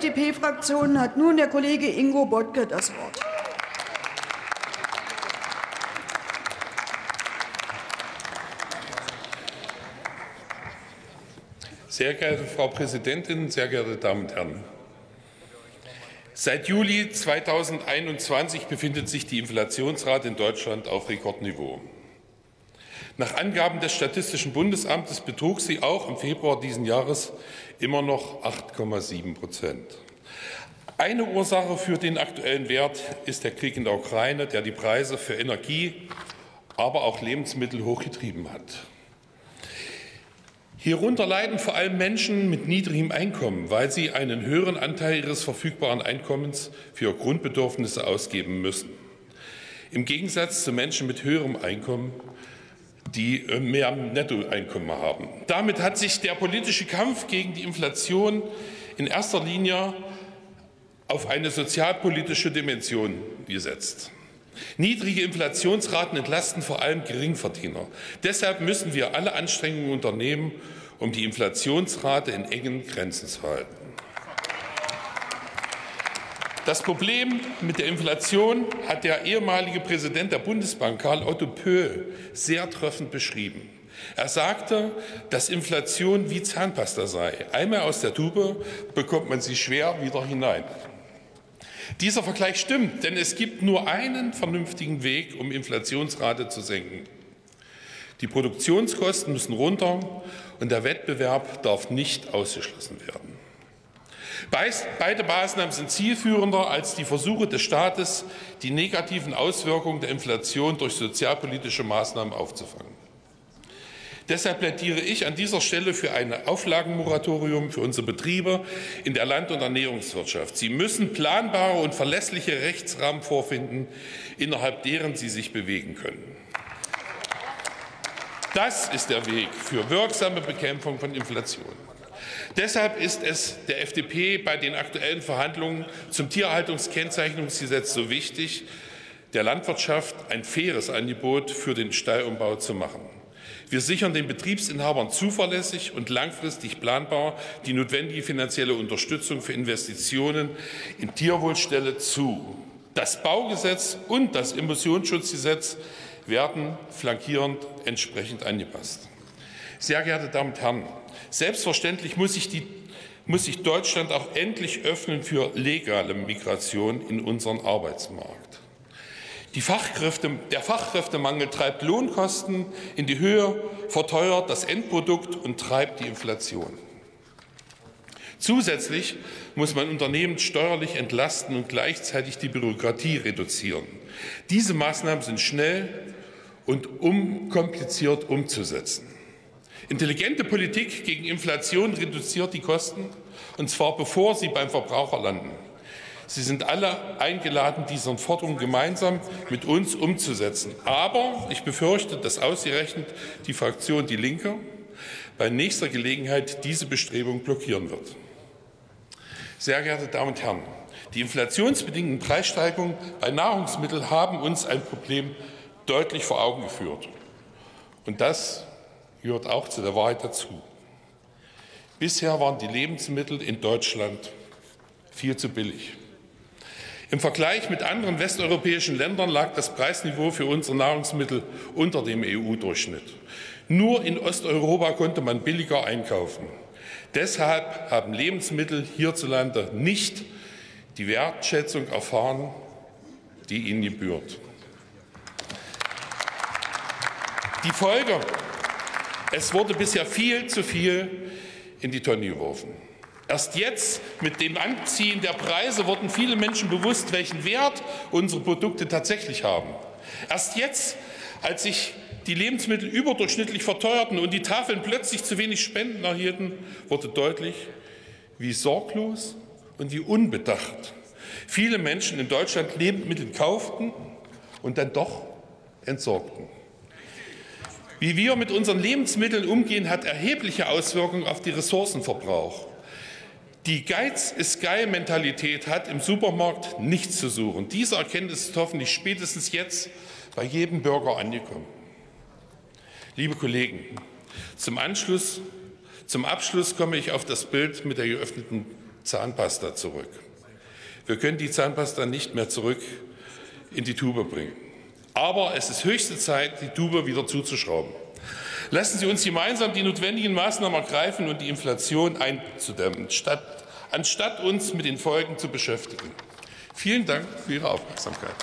FDP-Fraktion hat nun der Kollege Ingo Bottke das Wort. Sehr geehrte Frau Präsidentin, sehr geehrte Damen und Herren! Seit Juli 2021 befindet sich die Inflationsrate in Deutschland auf Rekordniveau. Nach Angaben des Statistischen Bundesamtes betrug sie auch im Februar diesen Jahres immer noch 8,7 Prozent. Eine Ursache für den aktuellen Wert ist der Krieg in der Ukraine, der die Preise für Energie, aber auch Lebensmittel hochgetrieben hat. Hierunter leiden vor allem Menschen mit niedrigem Einkommen, weil sie einen höheren Anteil ihres verfügbaren Einkommens für Grundbedürfnisse ausgeben müssen. Im Gegensatz zu Menschen mit höherem Einkommen, die äh, mehr Nettoeinkommen haben. Damit hat sich der politische Kampf gegen die Inflation in erster Linie auf eine sozialpolitische Dimension gesetzt. Niedrige Inflationsraten entlasten vor allem Geringverdiener. Deshalb müssen wir alle Anstrengungen unternehmen, um die Inflationsrate in engen Grenzen zu halten. Das Problem mit der Inflation hat der ehemalige Präsident der Bundesbank Karl Otto Pöhl sehr treffend beschrieben. Er sagte, dass Inflation wie Zahnpasta sei. Einmal aus der Tube bekommt man sie schwer wieder hinein. Dieser Vergleich stimmt, denn es gibt nur einen vernünftigen Weg, um Inflationsrate zu senken. Die Produktionskosten müssen runter und der Wettbewerb darf nicht ausgeschlossen werden. Beide Maßnahmen sind zielführender als die Versuche des Staates, die negativen Auswirkungen der Inflation durch sozialpolitische Maßnahmen aufzufangen. Deshalb plädiere ich an dieser Stelle für ein Auflagenmoratorium für unsere Betriebe in der Land- und Ernährungswirtschaft. Sie müssen planbare und verlässliche Rechtsrahmen vorfinden, innerhalb deren sie sich bewegen können. Das ist der Weg für wirksame Bekämpfung von Inflation. Deshalb ist es der FDP bei den aktuellen Verhandlungen zum Tierhaltungskennzeichnungsgesetz so wichtig, der Landwirtschaft ein faires Angebot für den Stallumbau zu machen. Wir sichern den Betriebsinhabern zuverlässig und langfristig planbar die notwendige finanzielle Unterstützung für Investitionen in Tierwohlstelle zu. Das Baugesetz und das Emissionsschutzgesetz werden flankierend entsprechend angepasst. Sehr geehrte Damen und Herren, selbstverständlich muss sich, die, muss sich Deutschland auch endlich öffnen für legale Migration in unseren Arbeitsmarkt. Fachkräfte, der Fachkräftemangel treibt Lohnkosten in die Höhe, verteuert das Endprodukt und treibt die Inflation. Zusätzlich muss man Unternehmen steuerlich entlasten und gleichzeitig die Bürokratie reduzieren. Diese Maßnahmen sind schnell und unkompliziert umzusetzen. Intelligente Politik gegen Inflation reduziert die Kosten, und zwar bevor sie beim Verbraucher landen. Sie sind alle eingeladen, diese Forderung gemeinsam mit uns umzusetzen. Aber ich befürchte, dass ausgerechnet die Fraktion Die Linke bei nächster Gelegenheit diese Bestrebung blockieren wird. Sehr geehrte Damen und Herren, die inflationsbedingten Preissteigerungen bei Nahrungsmitteln haben uns ein Problem deutlich vor Augen geführt. Und das gehört auch zu der Wahrheit dazu. Bisher waren die Lebensmittel in Deutschland viel zu billig. Im Vergleich mit anderen westeuropäischen Ländern lag das Preisniveau für unsere Nahrungsmittel unter dem EU-Durchschnitt. Nur in Osteuropa konnte man billiger einkaufen. Deshalb haben Lebensmittel hierzulande nicht die Wertschätzung erfahren, die ihnen gebührt. Die Folge, es wurde bisher viel zu viel in die Tonne geworfen. Erst jetzt mit dem Anziehen der Preise wurden viele Menschen bewusst, welchen Wert unsere Produkte tatsächlich haben. Erst jetzt, als sich die Lebensmittel überdurchschnittlich verteuerten und die Tafeln plötzlich zu wenig Spenden erhielten, wurde deutlich, wie sorglos und wie unbedacht viele Menschen in Deutschland Lebensmittel kauften und dann doch entsorgten. Wie wir mit unseren Lebensmitteln umgehen, hat erhebliche Auswirkungen auf den Ressourcenverbrauch. Die Geiz ist geil Mentalität hat im Supermarkt nichts zu suchen. Diese Erkenntnis ist hoffentlich spätestens jetzt bei jedem Bürger angekommen. Liebe Kollegen, zum, Anschluss, zum Abschluss komme ich auf das Bild mit der geöffneten Zahnpasta zurück. Wir können die Zahnpasta nicht mehr zurück in die Tube bringen. Aber es ist höchste Zeit, die Tube wieder zuzuschrauben. Lassen Sie uns gemeinsam die notwendigen Maßnahmen ergreifen und die Inflation einzudämmen, statt, anstatt uns mit den Folgen zu beschäftigen. Vielen Dank für Ihre Aufmerksamkeit.